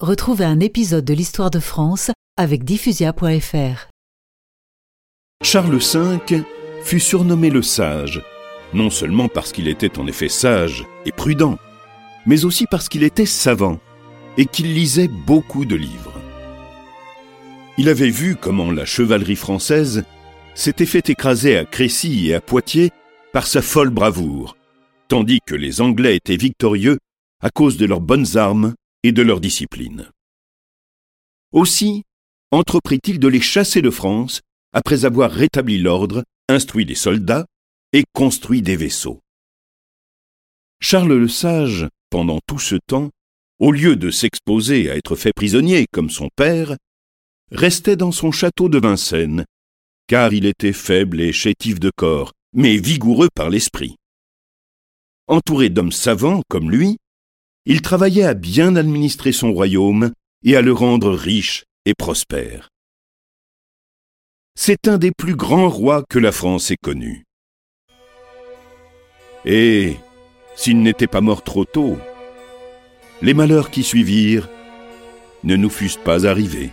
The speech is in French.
Retrouvez un épisode de l'Histoire de France avec diffusia.fr. Charles V fut surnommé le sage, non seulement parce qu'il était en effet sage et prudent, mais aussi parce qu'il était savant et qu'il lisait beaucoup de livres. Il avait vu comment la chevalerie française s'était fait écraser à Crécy et à Poitiers par sa folle bravoure, tandis que les Anglais étaient victorieux à cause de leurs bonnes armes et de leur discipline. Aussi entreprit-il de les chasser de France après avoir rétabli l'ordre, instruit les soldats et construit des vaisseaux. Charles le Sage, pendant tout ce temps, au lieu de s'exposer à être fait prisonnier comme son père, restait dans son château de Vincennes, car il était faible et chétif de corps, mais vigoureux par l'esprit. Entouré d'hommes savants comme lui, il travaillait à bien administrer son royaume et à le rendre riche et prospère. C'est un des plus grands rois que la France ait connu. Et, s'il n'était pas mort trop tôt, les malheurs qui suivirent ne nous fussent pas arrivés.